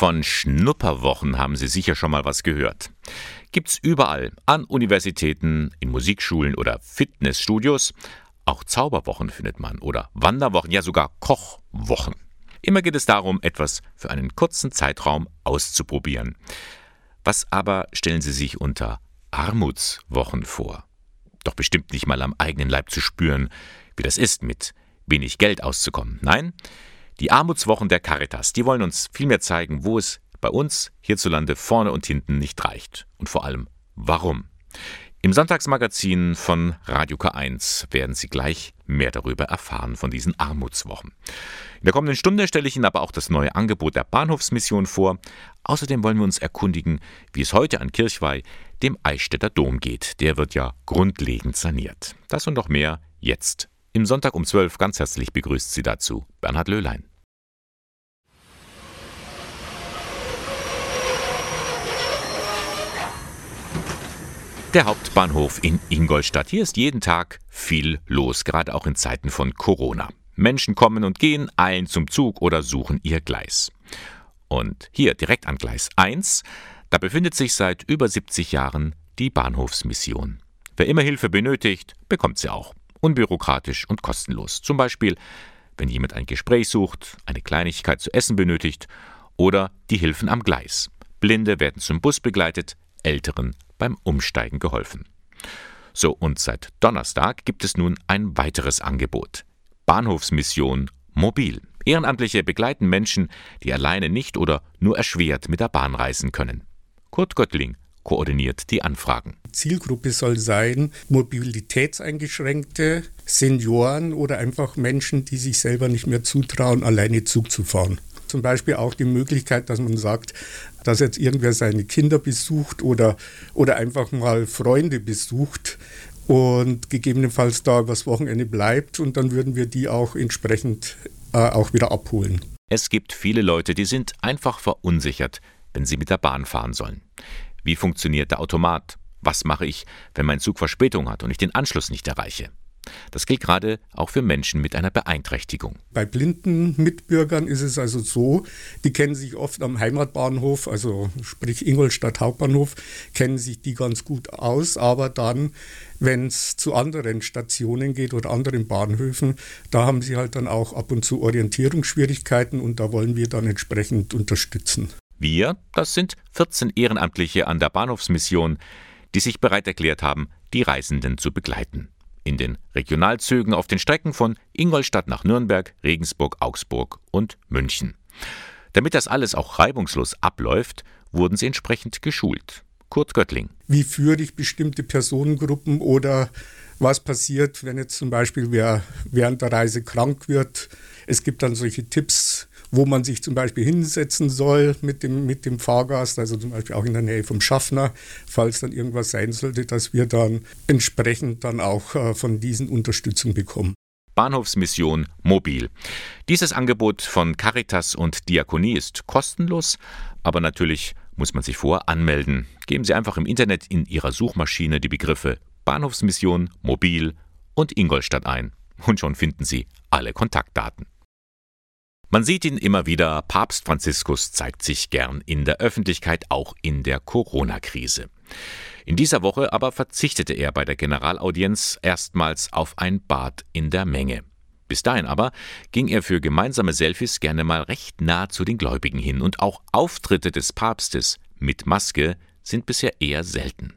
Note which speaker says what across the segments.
Speaker 1: Von Schnupperwochen haben Sie sicher schon mal was gehört. Gibt's überall, an Universitäten, in Musikschulen oder Fitnessstudios. Auch Zauberwochen findet man oder Wanderwochen, ja sogar Kochwochen. Immer geht es darum, etwas für einen kurzen Zeitraum auszuprobieren. Was aber stellen Sie sich unter Armutswochen vor? Doch bestimmt nicht mal am eigenen Leib zu spüren, wie das ist, mit wenig Geld auszukommen. Nein, die Armutswochen der Caritas, die wollen uns vielmehr zeigen, wo es bei uns hierzulande vorne und hinten nicht reicht. Und vor allem, warum. Im Sonntagsmagazin von Radio K1 werden Sie gleich mehr darüber erfahren von diesen Armutswochen. In der kommenden Stunde stelle ich Ihnen aber auch das neue Angebot der Bahnhofsmission vor. Außerdem wollen wir uns erkundigen, wie es heute an Kirchweih, dem Eichstätter Dom geht. Der wird ja grundlegend saniert. Das und noch mehr jetzt. Im Sonntag um 12 ganz herzlich begrüßt Sie dazu Bernhard Löhlein. Der Hauptbahnhof in Ingolstadt. Hier ist jeden Tag viel los, gerade auch in Zeiten von Corona. Menschen kommen und gehen, eilen zum Zug oder suchen ihr Gleis. Und hier direkt an Gleis 1, da befindet sich seit über 70 Jahren die Bahnhofsmission. Wer immer Hilfe benötigt, bekommt sie auch. Unbürokratisch und kostenlos. Zum Beispiel, wenn jemand ein Gespräch sucht, eine Kleinigkeit zu essen benötigt oder die Hilfen am Gleis. Blinde werden zum Bus begleitet, Älteren beim Umsteigen geholfen. So, und seit Donnerstag gibt es nun ein weiteres Angebot. Bahnhofsmission Mobil. Ehrenamtliche begleiten Menschen, die alleine nicht oder nur erschwert mit der Bahn reisen können. Kurt Göttling koordiniert die Anfragen.
Speaker 2: Zielgruppe soll sein Mobilitätseingeschränkte, Senioren oder einfach Menschen, die sich selber nicht mehr zutrauen, alleine Zug zu fahren. Zum Beispiel auch die Möglichkeit, dass man sagt, dass jetzt irgendwer seine Kinder besucht oder, oder einfach mal Freunde besucht und gegebenenfalls da übers Wochenende bleibt und dann würden wir die auch entsprechend äh, auch wieder abholen.
Speaker 1: Es gibt viele Leute, die sind einfach verunsichert, wenn sie mit der Bahn fahren sollen. Wie funktioniert der Automat? Was mache ich, wenn mein Zug Verspätung hat und ich den Anschluss nicht erreiche? Das gilt gerade auch für Menschen mit einer Beeinträchtigung.
Speaker 2: Bei blinden Mitbürgern ist es also so, die kennen sich oft am Heimatbahnhof, also sprich Ingolstadt Hauptbahnhof, kennen sich die ganz gut aus, aber dann, wenn es zu anderen Stationen geht oder anderen Bahnhöfen, da haben sie halt dann auch ab und zu Orientierungsschwierigkeiten und da wollen wir dann entsprechend unterstützen.
Speaker 1: Wir, das sind 14 Ehrenamtliche an der Bahnhofsmission, die sich bereit erklärt haben, die Reisenden zu begleiten in den Regionalzügen auf den Strecken von Ingolstadt nach Nürnberg, Regensburg, Augsburg und München. Damit das alles auch reibungslos abläuft, wurden sie entsprechend geschult. Kurt Göttling.
Speaker 2: Wie führe ich bestimmte Personengruppen oder was passiert, wenn jetzt zum Beispiel wer während der Reise krank wird? Es gibt dann solche Tipps, wo man sich zum Beispiel hinsetzen soll mit dem, mit dem Fahrgast, also zum Beispiel auch in der Nähe vom Schaffner, falls dann irgendwas sein sollte, dass wir dann entsprechend dann auch äh, von diesen Unterstützung bekommen.
Speaker 1: Bahnhofsmission Mobil. Dieses Angebot von Caritas und Diakonie ist kostenlos, aber natürlich muss man sich vorher anmelden. Geben Sie einfach im Internet in Ihrer Suchmaschine die Begriffe Bahnhofsmission Mobil und Ingolstadt ein und schon finden Sie alle Kontaktdaten. Man sieht ihn immer wieder, Papst Franziskus zeigt sich gern in der Öffentlichkeit, auch in der Corona-Krise. In dieser Woche aber verzichtete er bei der Generalaudienz erstmals auf ein Bad in der Menge. Bis dahin aber ging er für gemeinsame Selfies gerne mal recht nah zu den Gläubigen hin und auch Auftritte des Papstes mit Maske sind bisher eher selten.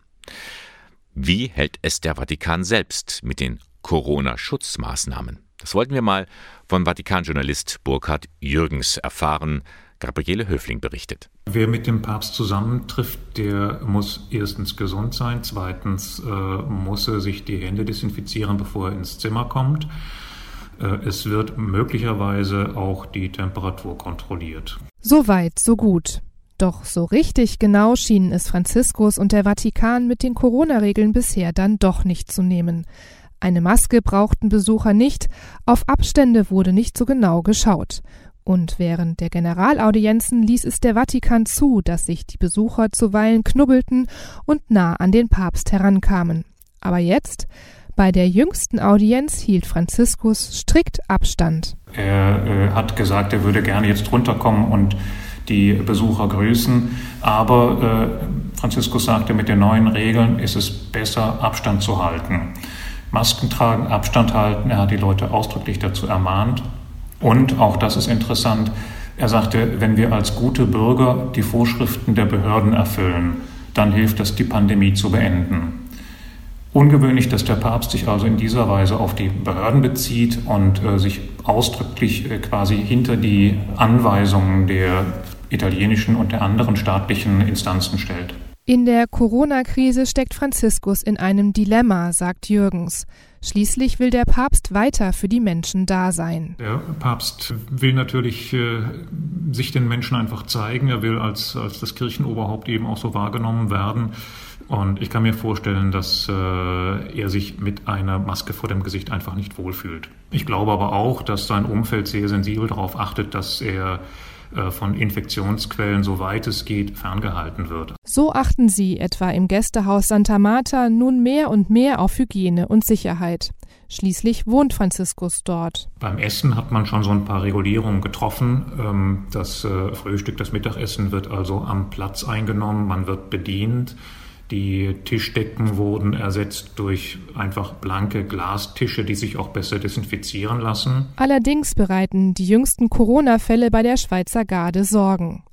Speaker 1: Wie hält es der Vatikan selbst mit den Corona-Schutzmaßnahmen? Das wollten wir mal von Vatikanjournalist Burkhard Jürgens erfahren. Gabriele Höfling berichtet.
Speaker 3: Wer mit dem Papst zusammentrifft, der muss erstens gesund sein, zweitens äh, muss er sich die Hände desinfizieren, bevor er ins Zimmer kommt. Äh, es wird möglicherweise auch die Temperatur kontrolliert.
Speaker 4: So weit, so gut. Doch so richtig genau schienen es Franziskus und der Vatikan mit den Corona-Regeln bisher dann doch nicht zu nehmen. Eine Maske brauchten Besucher nicht, auf Abstände wurde nicht so genau geschaut. Und während der Generalaudienzen ließ es der Vatikan zu, dass sich die Besucher zuweilen knubbelten und nah an den Papst herankamen. Aber jetzt, bei der jüngsten Audienz, hielt Franziskus strikt Abstand.
Speaker 3: Er äh, hat gesagt, er würde gerne jetzt runterkommen und die Besucher grüßen. Aber äh, Franziskus sagte, mit den neuen Regeln ist es besser, Abstand zu halten. Masken tragen, Abstand halten. Er hat die Leute ausdrücklich dazu ermahnt. Und auch das ist interessant. Er sagte, wenn wir als gute Bürger die Vorschriften der Behörden erfüllen, dann hilft das, die Pandemie zu beenden. Ungewöhnlich, dass der Papst sich also in dieser Weise auf die Behörden bezieht und äh, sich ausdrücklich äh, quasi hinter die Anweisungen der italienischen und der anderen staatlichen Instanzen stellt.
Speaker 4: In der Corona-Krise steckt Franziskus in einem Dilemma, sagt Jürgens. Schließlich will der Papst weiter für die Menschen da sein.
Speaker 3: Der Papst will natürlich äh, sich den Menschen einfach zeigen. Er will als, als das Kirchenoberhaupt eben auch so wahrgenommen werden. Und ich kann mir vorstellen, dass äh, er sich mit einer Maske vor dem Gesicht einfach nicht wohlfühlt. Ich glaube aber auch, dass sein Umfeld sehr sensibel darauf achtet, dass er von Infektionsquellen, soweit es geht, ferngehalten wird.
Speaker 4: So achten sie etwa im Gästehaus Santa Marta nun mehr und mehr auf Hygiene und Sicherheit. Schließlich wohnt Franziskus dort.
Speaker 3: Beim Essen hat man schon so ein paar Regulierungen getroffen. Ähm, das äh, Frühstück, das Mittagessen wird also am Platz eingenommen, man wird bedient. Die Tischdecken wurden ersetzt durch einfach blanke Glastische, die sich auch besser desinfizieren lassen.
Speaker 4: Allerdings bereiten die jüngsten Corona-Fälle bei der Schweizer Garde Sorgen.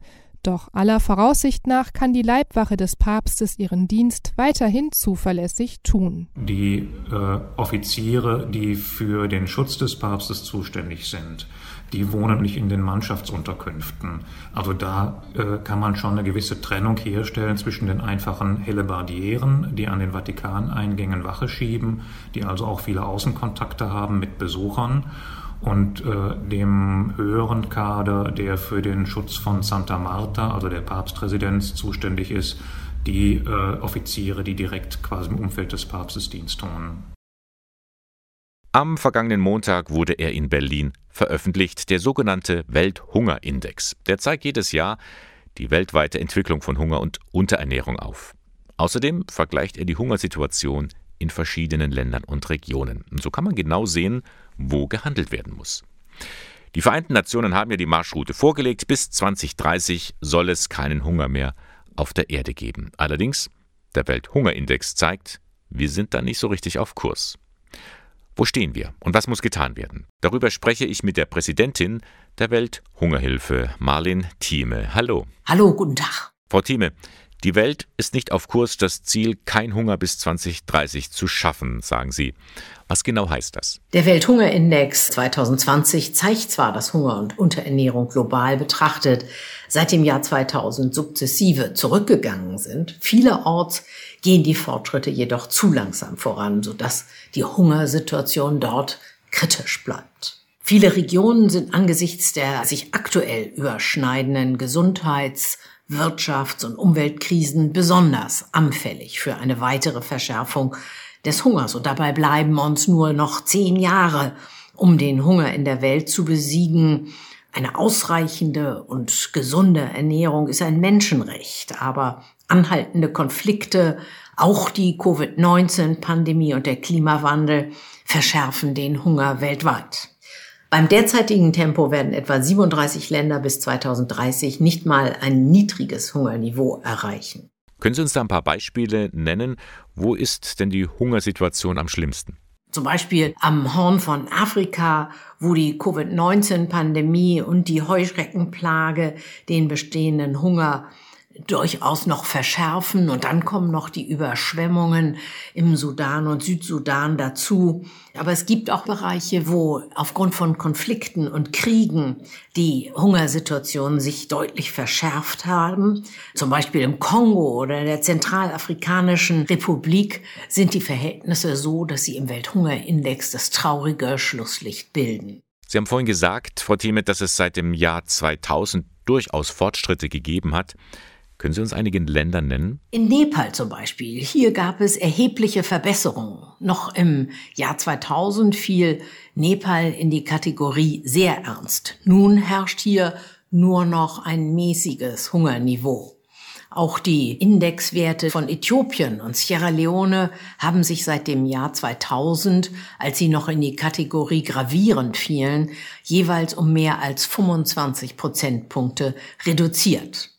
Speaker 4: Doch aller Voraussicht nach kann die Leibwache des Papstes ihren Dienst weiterhin zuverlässig tun.
Speaker 3: Die äh, Offiziere, die für den Schutz des Papstes zuständig sind, die wohnen nicht in den Mannschaftsunterkünften. Also da äh, kann man schon eine gewisse Trennung herstellen zwischen den einfachen Hellebardieren, die an den Vatikaneingängen Wache schieben, die also auch viele Außenkontakte haben mit Besuchern, und äh, dem höheren Kader, der für den Schutz von Santa Marta, also der Papstresidenz, zuständig ist, die äh, Offiziere, die direkt quasi im Umfeld des Papstes Dienst tun.
Speaker 1: Am vergangenen Montag wurde er in Berlin veröffentlicht, der sogenannte Welthungerindex. Der zeigt jedes Jahr die weltweite Entwicklung von Hunger und Unterernährung auf. Außerdem vergleicht er die Hungersituation in verschiedenen Ländern und Regionen. Und so kann man genau sehen, wo gehandelt werden muss. Die Vereinten Nationen haben ja die Marschroute vorgelegt. Bis 2030 soll es keinen Hunger mehr auf der Erde geben. Allerdings, der Welthungerindex zeigt, wir sind da nicht so richtig auf Kurs. Wo stehen wir und was muss getan werden? Darüber spreche ich mit der Präsidentin der Welthungerhilfe, Marlin Thieme. Hallo.
Speaker 5: Hallo, guten Tag.
Speaker 1: Frau Thieme, die Welt ist nicht auf Kurs, das Ziel kein Hunger bis 2030 zu schaffen, sagen Sie. Was genau heißt das?
Speaker 5: Der Welthungerindex 2020 zeigt zwar, dass Hunger und Unterernährung global betrachtet seit dem Jahr 2000 sukzessive zurückgegangen sind. Vielerorts gehen die Fortschritte jedoch zu langsam voran, sodass die Hungersituation dort kritisch bleibt. Viele Regionen sind angesichts der sich aktuell überschneidenden Gesundheits- Wirtschafts- und Umweltkrisen besonders anfällig für eine weitere Verschärfung des Hungers. Und dabei bleiben uns nur noch zehn Jahre, um den Hunger in der Welt zu besiegen. Eine ausreichende und gesunde Ernährung ist ein Menschenrecht, aber anhaltende Konflikte, auch die Covid-19-Pandemie und der Klimawandel verschärfen den Hunger weltweit. Beim derzeitigen Tempo werden etwa 37 Länder bis 2030 nicht mal ein niedriges Hungerniveau erreichen.
Speaker 1: Können Sie uns da ein paar Beispiele nennen? Wo ist denn die Hungersituation am schlimmsten?
Speaker 5: Zum Beispiel am Horn von Afrika, wo die Covid-19-Pandemie und die Heuschreckenplage den bestehenden Hunger durchaus noch verschärfen und dann kommen noch die Überschwemmungen im Sudan und Südsudan dazu. Aber es gibt auch Bereiche, wo aufgrund von Konflikten und Kriegen die Hungersituationen sich deutlich verschärft haben. Zum Beispiel im Kongo oder in der Zentralafrikanischen Republik sind die Verhältnisse so, dass sie im Welthungerindex das traurige Schlusslicht bilden.
Speaker 1: Sie haben vorhin gesagt, Frau Thieme, dass es seit dem Jahr 2000 durchaus Fortschritte gegeben hat. Können Sie uns einige Länder nennen?
Speaker 5: In Nepal zum Beispiel. Hier gab es erhebliche Verbesserungen. Noch im Jahr 2000 fiel Nepal in die Kategorie sehr ernst. Nun herrscht hier nur noch ein mäßiges Hungerniveau. Auch die Indexwerte von Äthiopien und Sierra Leone haben sich seit dem Jahr 2000, als sie noch in die Kategorie gravierend fielen, jeweils um mehr als 25 Prozentpunkte reduziert.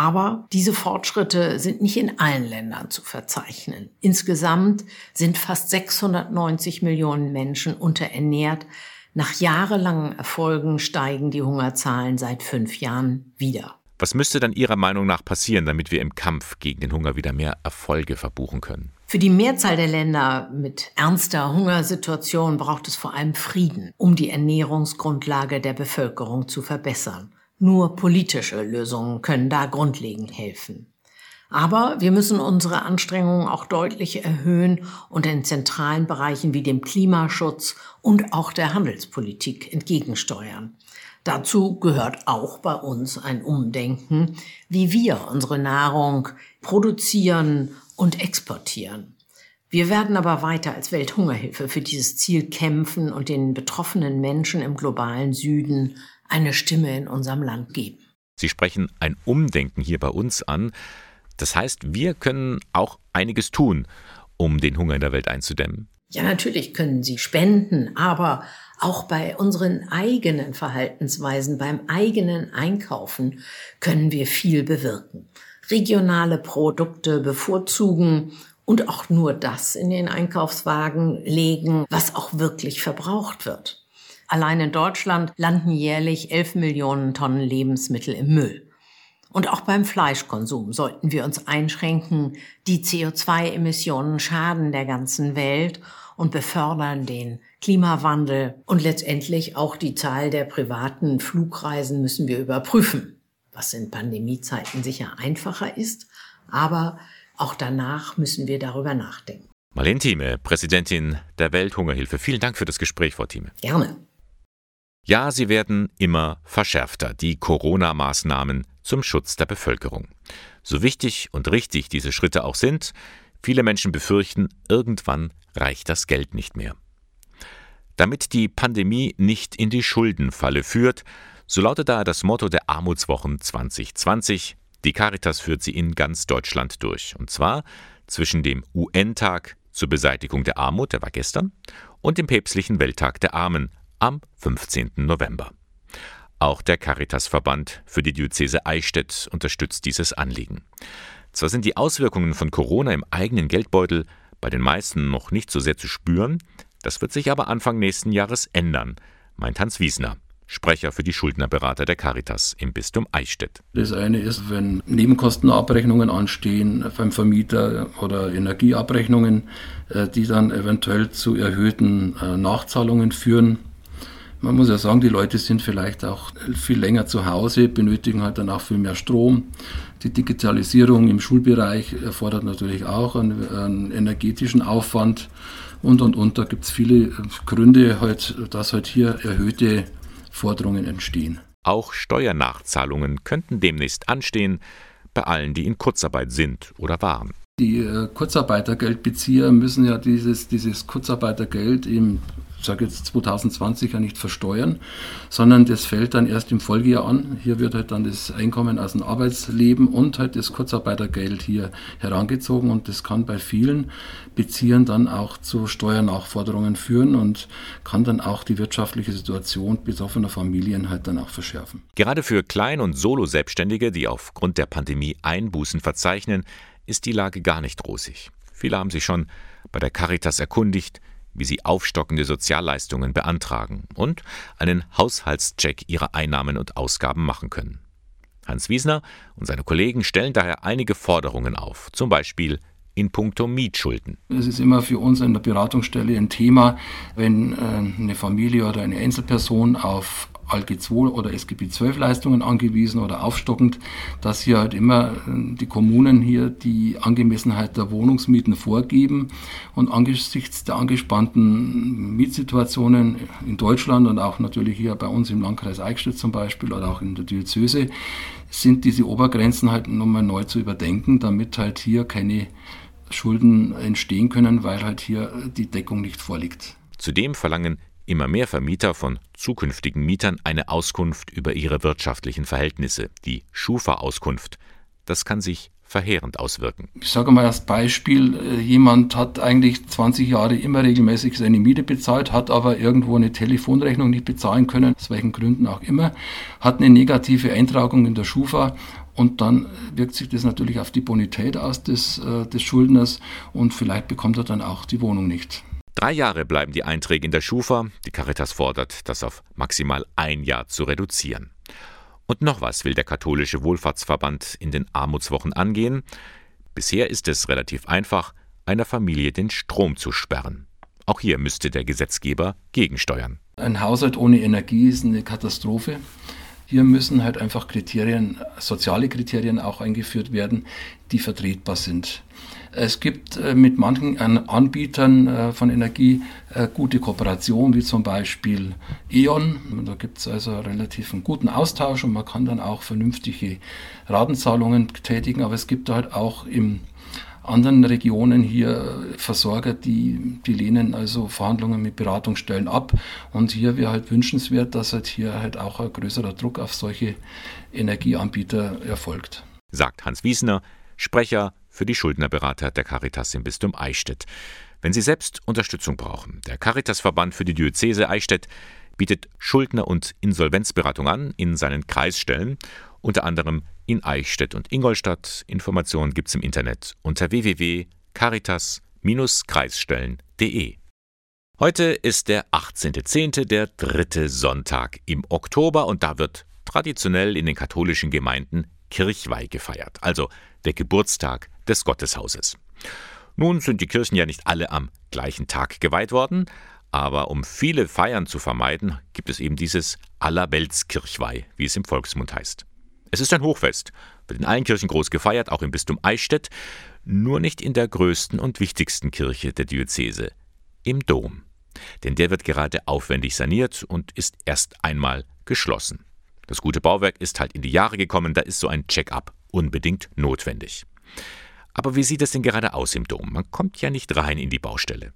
Speaker 5: Aber diese Fortschritte sind nicht in allen Ländern zu verzeichnen. Insgesamt sind fast 690 Millionen Menschen unterernährt. Nach jahrelangen Erfolgen steigen die Hungerzahlen seit fünf Jahren wieder.
Speaker 1: Was müsste dann Ihrer Meinung nach passieren, damit wir im Kampf gegen den Hunger wieder mehr Erfolge verbuchen können?
Speaker 5: Für die Mehrzahl der Länder mit ernster Hungersituation braucht es vor allem Frieden, um die Ernährungsgrundlage der Bevölkerung zu verbessern. Nur politische Lösungen können da grundlegend helfen. Aber wir müssen unsere Anstrengungen auch deutlich erhöhen und in zentralen Bereichen wie dem Klimaschutz und auch der Handelspolitik entgegensteuern. Dazu gehört auch bei uns ein Umdenken, wie wir unsere Nahrung produzieren und exportieren. Wir werden aber weiter als Welthungerhilfe für dieses Ziel kämpfen und den betroffenen Menschen im globalen Süden eine Stimme in unserem Land geben.
Speaker 1: Sie sprechen ein Umdenken hier bei uns an. Das heißt, wir können auch einiges tun, um den Hunger in der Welt einzudämmen.
Speaker 5: Ja, natürlich können Sie spenden, aber auch bei unseren eigenen Verhaltensweisen, beim eigenen Einkaufen können wir viel bewirken. Regionale Produkte bevorzugen und auch nur das in den Einkaufswagen legen, was auch wirklich verbraucht wird. Allein in Deutschland landen jährlich 11 Millionen Tonnen Lebensmittel im Müll. Und auch beim Fleischkonsum sollten wir uns einschränken. Die CO2-Emissionen schaden der ganzen Welt und befördern den Klimawandel. Und letztendlich auch die Zahl der privaten Flugreisen müssen wir überprüfen, was in Pandemiezeiten sicher einfacher ist. Aber auch danach müssen wir darüber nachdenken.
Speaker 1: Marlene Thieme, Präsidentin der Welthungerhilfe. Vielen Dank für das Gespräch, Frau Thieme.
Speaker 5: Gerne.
Speaker 1: Ja, sie werden immer verschärfter, die Corona-Maßnahmen zum Schutz der Bevölkerung. So wichtig und richtig diese Schritte auch sind, viele Menschen befürchten, irgendwann reicht das Geld nicht mehr. Damit die Pandemie nicht in die Schuldenfalle führt, so lautet daher das Motto der Armutswochen 2020. Die Caritas führt sie in ganz Deutschland durch. Und zwar zwischen dem UN-Tag zur Beseitigung der Armut, der war gestern, und dem päpstlichen Welttag der Armen am 15. November. Auch der Caritasverband für die Diözese Eichstätt unterstützt dieses Anliegen. Zwar sind die Auswirkungen von Corona im eigenen Geldbeutel bei den meisten noch nicht so sehr zu spüren, das wird sich aber Anfang nächsten Jahres ändern, meint Hans Wiesner. Sprecher für die Schuldnerberater der Caritas im Bistum Eichstätt.
Speaker 6: Das eine ist, wenn Nebenkostenabrechnungen anstehen beim Vermieter oder Energieabrechnungen, äh, die dann eventuell zu erhöhten äh, Nachzahlungen führen man muss ja sagen, die Leute sind vielleicht auch viel länger zu Hause, benötigen halt dann auch viel mehr Strom. Die Digitalisierung im Schulbereich erfordert natürlich auch einen, einen energetischen Aufwand und und und. Da gibt es viele Gründe, halt, dass halt hier erhöhte Forderungen entstehen.
Speaker 1: Auch Steuernachzahlungen könnten demnächst anstehen bei allen, die in Kurzarbeit sind oder waren.
Speaker 6: Die äh, Kurzarbeitergeldbezieher müssen ja dieses, dieses Kurzarbeitergeld im sage jetzt 2020 ja nicht versteuern, sondern das fällt dann erst im Folgejahr an. Hier wird halt dann das Einkommen aus dem Arbeitsleben und halt das Kurzarbeitergeld hier herangezogen und das kann bei vielen Beziehern dann auch zu Steuernachforderungen führen und kann dann auch die wirtschaftliche Situation betroffener Familien halt dann auch verschärfen.
Speaker 1: Gerade für Klein- und Solo-Selbstständige, die aufgrund der Pandemie Einbußen verzeichnen, ist die Lage gar nicht rosig. Viele haben sich schon bei der Caritas erkundigt, wie sie aufstockende Sozialleistungen beantragen und einen Haushaltscheck ihrer Einnahmen und Ausgaben machen können. Hans Wiesner und seine Kollegen stellen daher einige Forderungen auf, zum Beispiel in puncto Mietschulden.
Speaker 6: Es ist immer für uns in der Beratungsstelle ein Thema, wenn äh, eine Familie oder eine Einzelperson auf ALG 2 oder SGB 12 Leistungen angewiesen oder aufstockend, dass hier halt immer äh, die Kommunen hier die Angemessenheit der Wohnungsmieten vorgeben und angesichts der angespannten Mietsituationen in Deutschland und auch natürlich hier bei uns im Landkreis Eichstätt zum Beispiel oder auch in der Diözese sind diese Obergrenzen halt nochmal neu zu überdenken, damit halt hier keine Schulden entstehen können, weil halt hier die Deckung nicht vorliegt.
Speaker 1: Zudem verlangen Immer mehr Vermieter von zukünftigen Mietern eine Auskunft über ihre wirtschaftlichen Verhältnisse, die Schufa-Auskunft. das kann sich verheerend auswirken.
Speaker 6: Ich sage mal als Beispiel, äh, jemand hat eigentlich 20 Jahre immer regelmäßig seine Miete bezahlt, hat aber irgendwo eine Telefonrechnung nicht bezahlen können, aus welchen Gründen auch immer, hat eine negative Eintragung in der Schufa und dann wirkt sich das natürlich auf die Bonität aus des, äh, des Schuldners und vielleicht bekommt er dann auch die Wohnung nicht.
Speaker 1: Drei Jahre bleiben die Einträge in der Schufa. Die Caritas fordert, das auf maximal ein Jahr zu reduzieren. Und noch was will der katholische Wohlfahrtsverband in den Armutswochen angehen. Bisher ist es relativ einfach, einer Familie den Strom zu sperren. Auch hier müsste der Gesetzgeber gegensteuern.
Speaker 6: Ein Haushalt ohne Energie ist eine Katastrophe. Hier müssen halt einfach Kriterien, soziale Kriterien auch eingeführt werden, die vertretbar sind. Es gibt äh, mit manchen Anbietern äh, von Energie äh, gute Kooperation, wie zum Beispiel E.ON. Da gibt es also relativ einen guten Austausch und man kann dann auch vernünftige Ratenzahlungen tätigen. Aber es gibt halt auch in anderen Regionen hier Versorger, die, die lehnen also Verhandlungen mit Beratungsstellen ab. Und hier wäre halt wünschenswert, dass halt hier halt auch ein größerer Druck auf solche Energieanbieter erfolgt.
Speaker 1: Sagt Hans Wiesner, Sprecher für die Schuldnerberater der Caritas im Bistum Eichstätt. Wenn Sie selbst Unterstützung brauchen, der Caritasverband für die Diözese Eichstätt bietet Schuldner- und Insolvenzberatung an in seinen Kreisstellen, unter anderem in Eichstätt und Ingolstadt. Informationen gibt es im Internet unter www.caritas-kreisstellen.de. Heute ist der 18.10., der dritte Sonntag im Oktober und da wird traditionell in den katholischen Gemeinden Kirchweih gefeiert, also der Geburtstag des Gotteshauses. Nun sind die Kirchen ja nicht alle am gleichen Tag geweiht worden, aber um viele Feiern zu vermeiden, gibt es eben dieses Allerweltskirchweih, wie es im Volksmund heißt. Es ist ein Hochfest, wird in allen Kirchen groß gefeiert, auch im Bistum Eichstätt, nur nicht in der größten und wichtigsten Kirche der Diözese, im Dom. Denn der wird gerade aufwendig saniert und ist erst einmal geschlossen. Das gute Bauwerk ist halt in die Jahre gekommen, da ist so ein Check-up unbedingt notwendig. Aber wie sieht es denn gerade aus im Dom? Man kommt ja nicht rein in die Baustelle.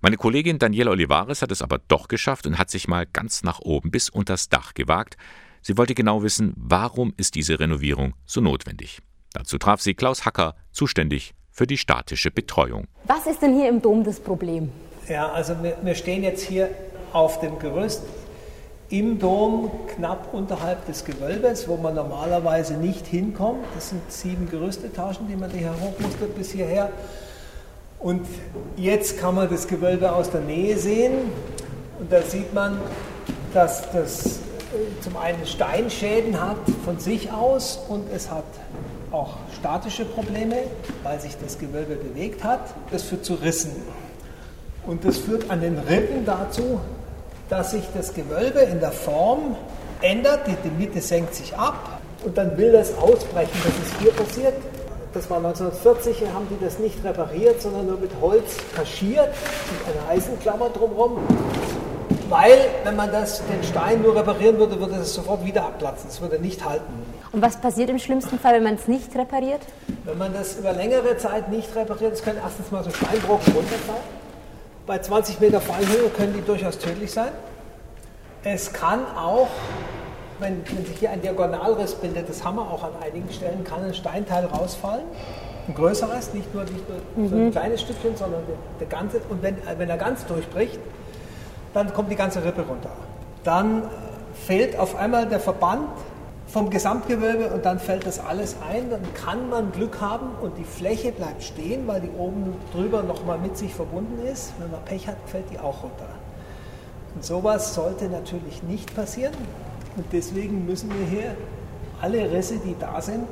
Speaker 1: Meine Kollegin Daniela Olivares hat es aber doch geschafft und hat sich mal ganz nach oben bis unters Dach gewagt. Sie wollte genau wissen, warum ist diese Renovierung so notwendig. Dazu traf sie Klaus Hacker, zuständig für die statische Betreuung.
Speaker 7: Was ist denn hier im Dom das Problem?
Speaker 8: Ja, also wir, wir stehen jetzt hier auf dem Gerüst im Dom knapp unterhalb des Gewölbes, wo man normalerweise nicht hinkommt. Das sind sieben Gerüstetagen, die man hier hoch musste bis hierher. Und jetzt kann man das Gewölbe aus der Nähe sehen und da sieht man, dass das äh, zum einen Steinschäden hat von sich aus und es hat auch statische Probleme, weil sich das Gewölbe bewegt hat. Das führt zu Rissen. Und das führt an den Rippen dazu, dass sich das Gewölbe in der Form ändert, die, die Mitte senkt sich ab und dann will das ausbrechen. Das ist hier passiert. Das war 1940, haben die das nicht repariert, sondern nur mit Holz kaschiert, mit einer Eisenklammer drumherum. Weil, wenn man das, den Stein nur reparieren würde, würde es sofort wieder abplatzen. Es würde nicht halten.
Speaker 7: Und was passiert im schlimmsten Fall, wenn man es nicht repariert?
Speaker 8: Wenn man das über längere Zeit nicht repariert, es können erstens mal so Steinbrocken runterfallen. Bei 20 Meter Fallhöhe können die durchaus tödlich sein. Es kann auch, wenn, wenn sich hier ein Diagonalriss bildet, das haben wir auch an einigen Stellen, kann ein Steinteil rausfallen. Ein größeres, nicht nur, nicht nur mhm. so ein kleines Stückchen, sondern der, der ganze. Und wenn, wenn er ganz durchbricht, dann kommt die ganze Rippe runter. Dann fehlt auf einmal der Verband vom Gesamtgewölbe und dann fällt das alles ein, dann kann man Glück haben und die Fläche bleibt stehen, weil die oben drüber nochmal mit sich verbunden ist. Wenn man Pech hat, fällt die auch runter. Und sowas sollte natürlich nicht passieren und deswegen müssen wir hier alle Risse, die da sind,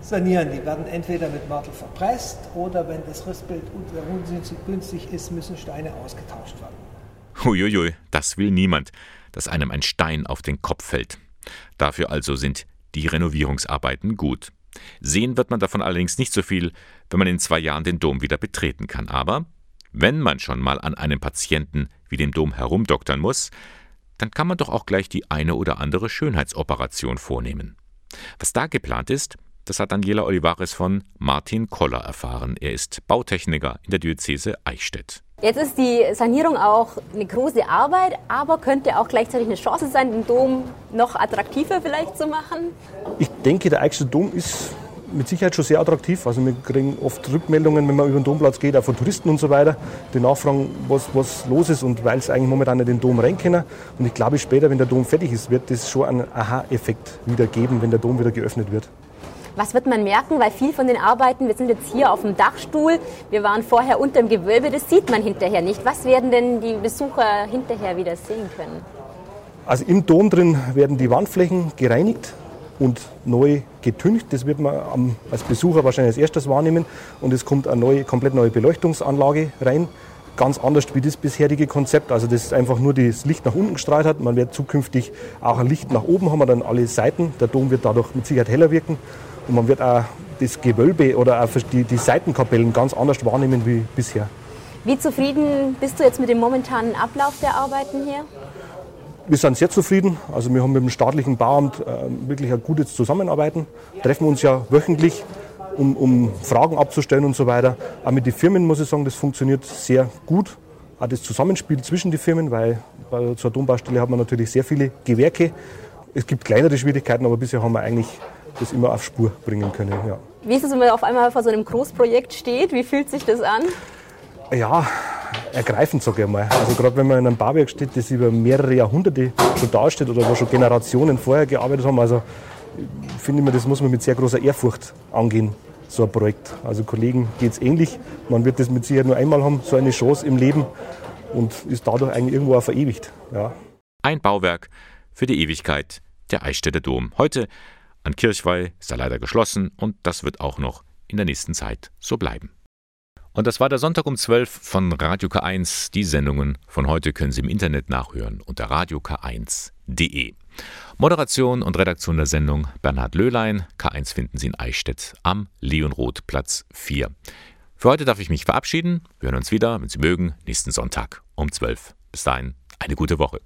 Speaker 8: sanieren. Die werden entweder mit Mörtel verpresst oder wenn das Rissbild ungünstig ist, müssen Steine ausgetauscht werden.
Speaker 1: Huiuiui, das will niemand, dass einem ein Stein auf den Kopf fällt. Dafür also sind die Renovierungsarbeiten gut. Sehen wird man davon allerdings nicht so viel, wenn man in zwei Jahren den Dom wieder betreten kann. Aber wenn man schon mal an einem Patienten wie dem Dom herumdoktern muss, dann kann man doch auch gleich die eine oder andere Schönheitsoperation vornehmen. Was da geplant ist, das hat Daniela Olivares von Martin Koller erfahren. Er ist Bautechniker in der Diözese Eichstätt.
Speaker 7: Jetzt ist die Sanierung auch eine große Arbeit, aber könnte auch gleichzeitig eine Chance sein, den Dom noch attraktiver vielleicht zu machen.
Speaker 9: Ich denke, der Eichstätter Dom ist mit Sicherheit schon sehr attraktiv. Also wir kriegen oft Rückmeldungen, wenn man über den Domplatz geht, auch von Touristen und so weiter, die nachfragen, was, was los ist und weil es eigentlich momentan nicht den Dom rein können. Und ich glaube, später, wenn der Dom fertig ist, wird das schon einen Aha-Effekt wieder geben, wenn der Dom wieder geöffnet wird.
Speaker 7: Was wird man merken? Weil viel von den Arbeiten, wir sind jetzt hier auf dem Dachstuhl, wir waren vorher unter dem Gewölbe, das sieht man hinterher nicht. Was werden denn die Besucher hinterher wieder sehen können?
Speaker 9: Also im Dom drin werden die Wandflächen gereinigt und neu getüncht. Das wird man als Besucher wahrscheinlich als erstes wahrnehmen. Und es kommt eine neue, komplett neue Beleuchtungsanlage rein. Ganz anders wie das bisherige Konzept. Also das ist einfach nur das Licht nach unten gestrahlt hat. Man wird zukünftig auch ein Licht nach oben haben dann alle Seiten. Der Dom wird dadurch mit Sicherheit heller wirken. Und man wird auch das Gewölbe oder auch die, die Seitenkapellen ganz anders wahrnehmen wie bisher.
Speaker 7: Wie zufrieden bist du jetzt mit dem momentanen Ablauf der Arbeiten hier?
Speaker 9: Wir sind sehr zufrieden. Also wir haben mit dem staatlichen Bauamt äh, wirklich ein gutes Zusammenarbeiten. Treffen uns ja wöchentlich, um, um, Fragen abzustellen und so weiter. Auch mit den Firmen muss ich sagen, das funktioniert sehr gut. Auch das Zusammenspiel zwischen den Firmen, weil einer Dombaustelle hat man natürlich sehr viele Gewerke. Es gibt kleinere Schwierigkeiten, aber bisher haben wir eigentlich das immer auf Spur bringen können. Ja.
Speaker 7: Wie ist es, wenn man auf einmal vor so einem Großprojekt steht? Wie fühlt sich das an?
Speaker 9: Ja, ergreifend, sage ich mal. Also gerade wenn man in einem Bauwerk steht, das über mehrere Jahrhunderte schon dasteht oder wo schon Generationen vorher gearbeitet haben, also finde ich mir, das muss man mit sehr großer Ehrfurcht angehen, so ein Projekt. Also Kollegen geht es ähnlich. Man wird das mit Sicherheit nur einmal haben, so eine Chance im Leben und ist dadurch eigentlich irgendwo auch verewigt. Ja.
Speaker 1: Ein Bauwerk für die Ewigkeit, der Eichstätter Dom. Heute an Kirchweih ist er leider geschlossen und das wird auch noch in der nächsten Zeit so bleiben. Und das war der Sonntag um 12 von Radio K1. Die Sendungen von heute können Sie im Internet nachhören unter radiok1.de. Moderation und Redaktion der Sendung Bernhard Löhlein. K1 finden Sie in Eichstätt am Leonroth Platz 4. Für heute darf ich mich verabschieden. Wir hören uns wieder, wenn Sie mögen, nächsten Sonntag um 12. Bis dahin, eine gute Woche.